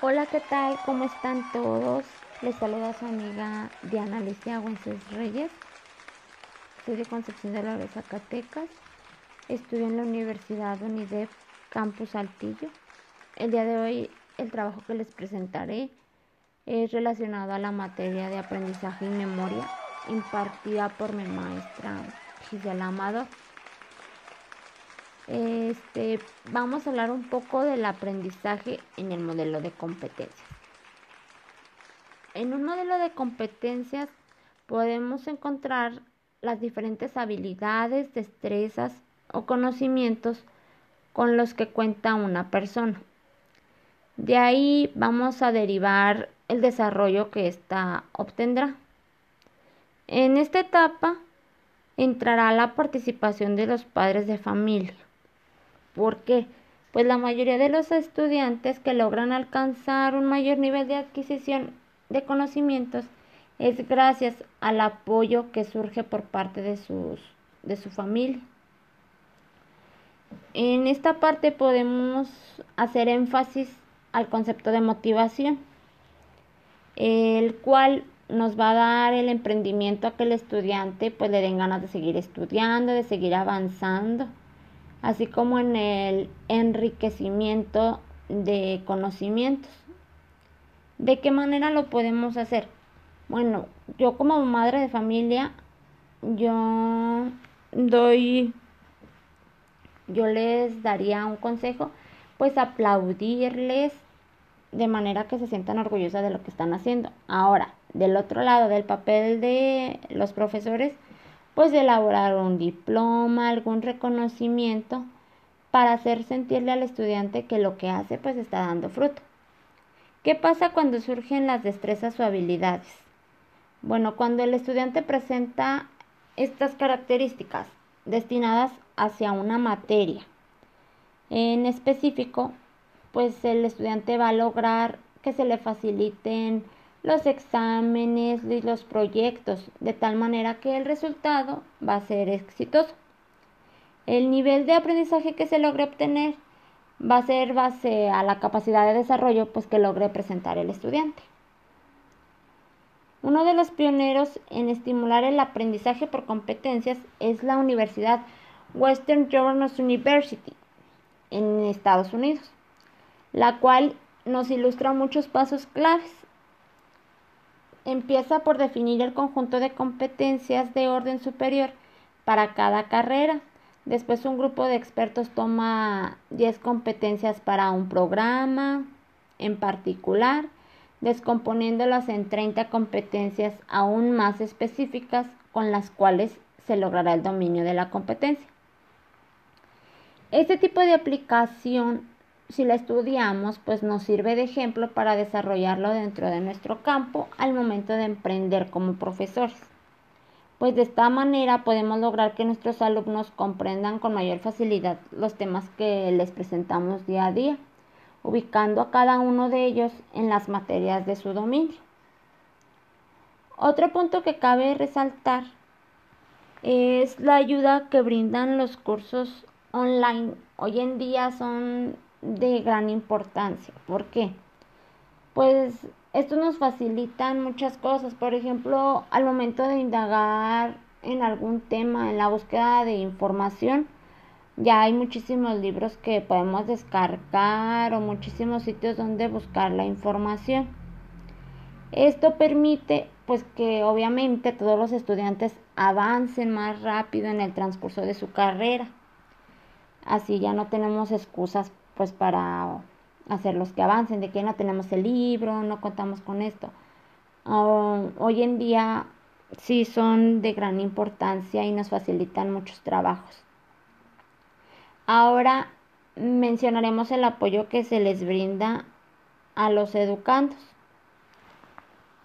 Hola, ¿qué tal? ¿Cómo están todos? Les saluda su amiga Diana Alicia Güences Reyes. Soy de Concepción de la de Zacatecas. Estudio en la Universidad UNIDEP Campus Altillo. El día de hoy el trabajo que les presentaré es relacionado a la materia de aprendizaje y memoria impartida por mi maestra Gisela Amador. Este, vamos a hablar un poco del aprendizaje en el modelo de competencias. En un modelo de competencias podemos encontrar las diferentes habilidades, destrezas o conocimientos con los que cuenta una persona. De ahí vamos a derivar el desarrollo que ésta obtendrá. En esta etapa entrará la participación de los padres de familia ¿Por qué? Pues la mayoría de los estudiantes que logran alcanzar un mayor nivel de adquisición de conocimientos es gracias al apoyo que surge por parte de, sus, de su familia. En esta parte podemos hacer énfasis al concepto de motivación, el cual nos va a dar el emprendimiento a que el estudiante pues le den ganas de seguir estudiando, de seguir avanzando así como en el enriquecimiento de conocimientos. ¿De qué manera lo podemos hacer? Bueno, yo como madre de familia, yo doy, yo les daría un consejo, pues aplaudirles de manera que se sientan orgullosas de lo que están haciendo. Ahora, del otro lado del papel de los profesores, pues elaborar un diploma, algún reconocimiento para hacer sentirle al estudiante que lo que hace pues está dando fruto. ¿Qué pasa cuando surgen las destrezas o habilidades? Bueno, cuando el estudiante presenta estas características destinadas hacia una materia en específico, pues el estudiante va a lograr que se le faciliten los exámenes y los proyectos, de tal manera que el resultado va a ser exitoso. El nivel de aprendizaje que se logre obtener va a ser base a la capacidad de desarrollo pues, que logre presentar el estudiante. Uno de los pioneros en estimular el aprendizaje por competencias es la Universidad Western Governors University en Estados Unidos, la cual nos ilustra muchos pasos claves empieza por definir el conjunto de competencias de orden superior para cada carrera. Después un grupo de expertos toma 10 competencias para un programa en particular, descomponiéndolas en 30 competencias aún más específicas con las cuales se logrará el dominio de la competencia. Este tipo de aplicación si la estudiamos, pues nos sirve de ejemplo para desarrollarlo dentro de nuestro campo al momento de emprender como profesores. Pues de esta manera podemos lograr que nuestros alumnos comprendan con mayor facilidad los temas que les presentamos día a día, ubicando a cada uno de ellos en las materias de su dominio. Otro punto que cabe resaltar es la ayuda que brindan los cursos online. Hoy en día son de gran importancia. ¿Por qué? Pues esto nos facilita muchas cosas. Por ejemplo, al momento de indagar en algún tema, en la búsqueda de información, ya hay muchísimos libros que podemos descargar o muchísimos sitios donde buscar la información. Esto permite pues que obviamente todos los estudiantes avancen más rápido en el transcurso de su carrera. Así ya no tenemos excusas pues para hacerlos que avancen, de que no tenemos el libro, no contamos con esto. hoy en día sí son de gran importancia y nos facilitan muchos trabajos. Ahora mencionaremos el apoyo que se les brinda a los educandos.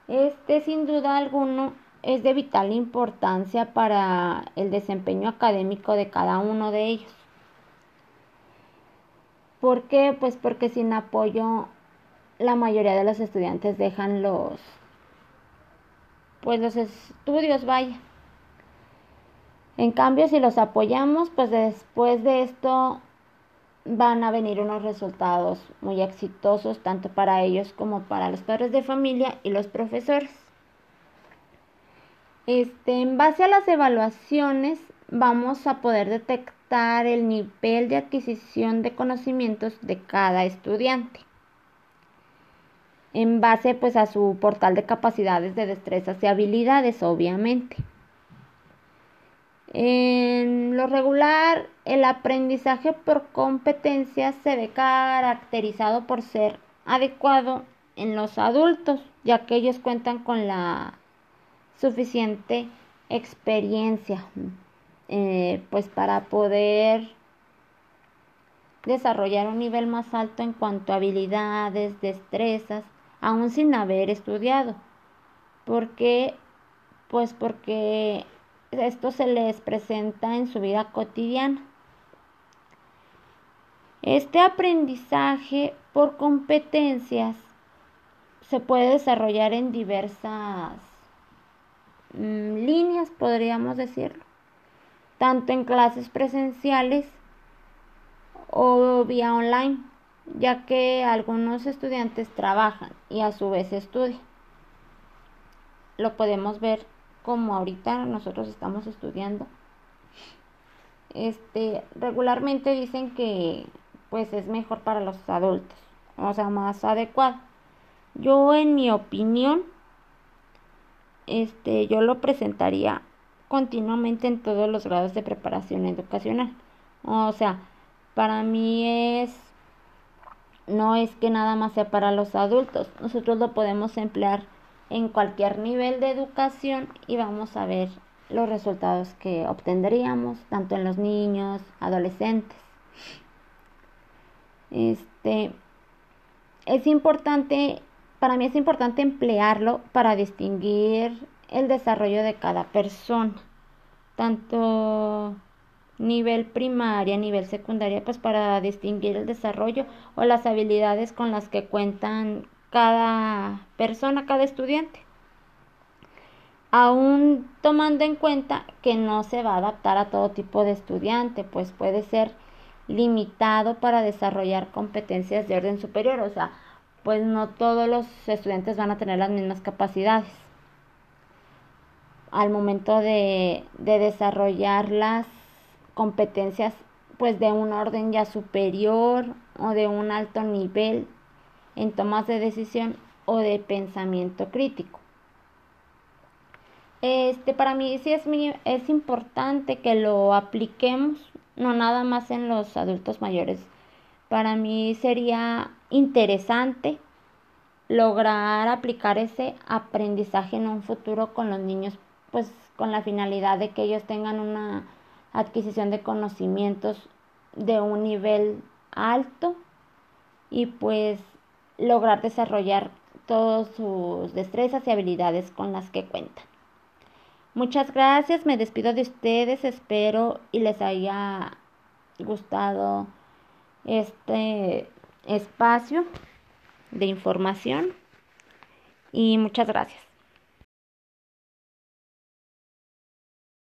Este sin duda alguno es de vital importancia para el desempeño académico de cada uno de ellos. ¿Por qué? Pues porque sin apoyo la mayoría de los estudiantes dejan los pues los estudios, vaya. En cambio, si los apoyamos, pues después de esto van a venir unos resultados muy exitosos tanto para ellos como para los padres de familia y los profesores. Este, en base a las evaluaciones vamos a poder detectar el nivel de adquisición de conocimientos de cada estudiante en base pues a su portal de capacidades de destrezas y habilidades obviamente. En lo regular, el aprendizaje por competencias se ve caracterizado por ser adecuado en los adultos, ya que ellos cuentan con la suficiente experiencia eh, pues para poder desarrollar un nivel más alto en cuanto a habilidades, destrezas, aún sin haber estudiado. ¿Por qué? Pues porque esto se les presenta en su vida cotidiana. Este aprendizaje por competencias se puede desarrollar en diversas mm, líneas, podríamos decirlo, tanto en clases presenciales o vía online, ya que algunos estudiantes trabajan y a su vez estudian. Lo podemos ver como ahorita nosotros estamos estudiando, este, regularmente dicen que pues es mejor para los adultos, o sea, más adecuado. Yo en mi opinión, este, yo lo presentaría continuamente en todos los grados de preparación educacional. O sea, para mí es no es que nada más sea para los adultos, nosotros lo podemos emplear en cualquier nivel de educación y vamos a ver los resultados que obtendríamos tanto en los niños, adolescentes. Este es importante, para mí es importante emplearlo para distinguir el desarrollo de cada persona, tanto nivel primaria, nivel secundaria, pues para distinguir el desarrollo o las habilidades con las que cuentan cada persona, cada estudiante. Aún tomando en cuenta que no se va a adaptar a todo tipo de estudiante, pues puede ser limitado para desarrollar competencias de orden superior, o sea, pues no todos los estudiantes van a tener las mismas capacidades. Al momento de, de desarrollar las competencias pues de un orden ya superior o de un alto nivel en tomas de decisión o de pensamiento crítico. Este, para mí sí es, es importante que lo apliquemos, no nada más en los adultos mayores. Para mí sería interesante lograr aplicar ese aprendizaje en un futuro con los niños, pues con la finalidad de que ellos tengan una adquisición de conocimientos de un nivel alto y pues lograr desarrollar todas sus destrezas y habilidades con las que cuentan. Muchas gracias, me despido de ustedes, espero y les haya gustado este espacio de información y muchas gracias.